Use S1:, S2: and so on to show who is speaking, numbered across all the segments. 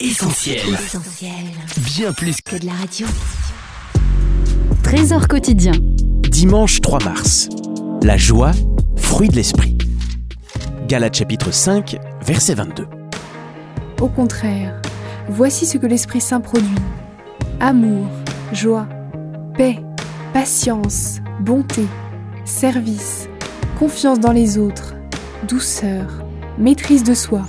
S1: Essentiel. Bien plus que
S2: de la radio.
S3: Trésor quotidien.
S1: Dimanche 3 mars. La joie, fruit de l'esprit. Galates chapitre 5, verset 22.
S4: Au contraire, voici ce que l'Esprit Saint produit. Amour, joie, paix, patience, bonté, service, confiance dans les autres, douceur, maîtrise de soi.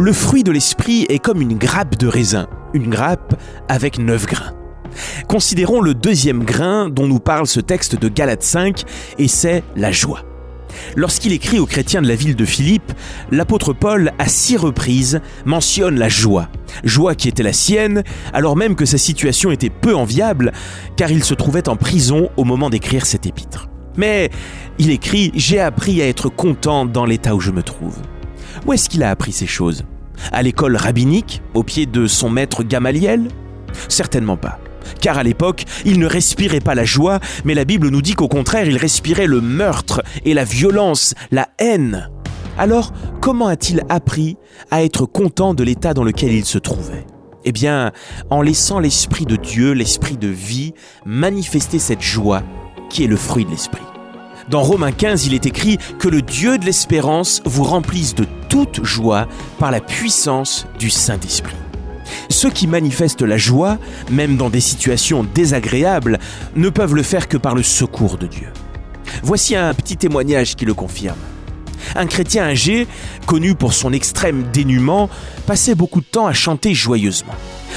S1: Le fruit de l'esprit est comme une grappe de raisin, une grappe avec neuf grains. Considérons le deuxième grain dont nous parle ce texte de Galates 5, et c'est la joie. Lorsqu'il écrit aux chrétiens de la ville de Philippe, l'apôtre Paul, à six reprises, mentionne la joie. Joie qui était la sienne, alors même que sa situation était peu enviable, car il se trouvait en prison au moment d'écrire cet épître. Mais il écrit J'ai appris à être content dans l'état où je me trouve. Où est-ce qu'il a appris ces choses? À l'école rabbinique, au pied de son maître Gamaliel? Certainement pas. Car à l'époque, il ne respirait pas la joie, mais la Bible nous dit qu'au contraire, il respirait le meurtre et la violence, la haine. Alors, comment a-t-il appris à être content de l'état dans lequel il se trouvait? Eh bien, en laissant l'Esprit de Dieu, l'Esprit de vie, manifester cette joie qui est le fruit de l'Esprit. Dans Romains 15, il est écrit que le Dieu de l'espérance vous remplisse de toute joie par la puissance du Saint-Esprit. Ceux qui manifestent la joie, même dans des situations désagréables, ne peuvent le faire que par le secours de Dieu. Voici un petit témoignage qui le confirme. Un chrétien âgé, connu pour son extrême dénuement, passait beaucoup de temps à chanter joyeusement.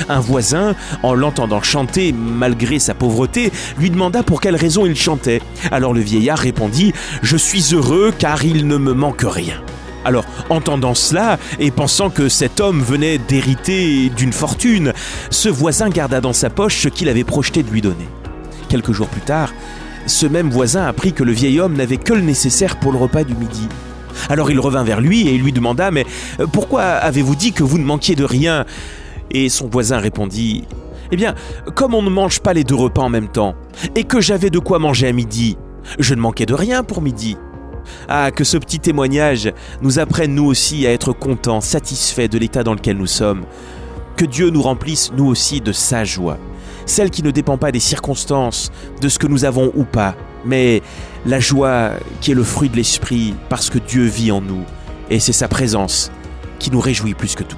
S1: Un voisin, en l'entendant chanter malgré sa pauvreté, lui demanda pour quelle raison il chantait. Alors le vieillard répondit ⁇ Je suis heureux car il ne me manque rien ⁇ alors, entendant cela et pensant que cet homme venait d'hériter d'une fortune, ce voisin garda dans sa poche ce qu'il avait projeté de lui donner. Quelques jours plus tard, ce même voisin apprit que le vieil homme n'avait que le nécessaire pour le repas du midi. Alors il revint vers lui et lui demanda Mais pourquoi avez-vous dit que vous ne manquiez de rien? Et son voisin répondit Eh bien, comme on ne mange pas les deux repas en même temps, et que j'avais de quoi manger à midi, je ne manquais de rien pour midi. Ah, que ce petit témoignage nous apprenne nous aussi à être contents, satisfaits de l'état dans lequel nous sommes. Que Dieu nous remplisse nous aussi de sa joie, celle qui ne dépend pas des circonstances, de ce que nous avons ou pas, mais la joie qui est le fruit de l'esprit parce que Dieu vit en nous, et c'est sa présence qui nous réjouit plus que tout.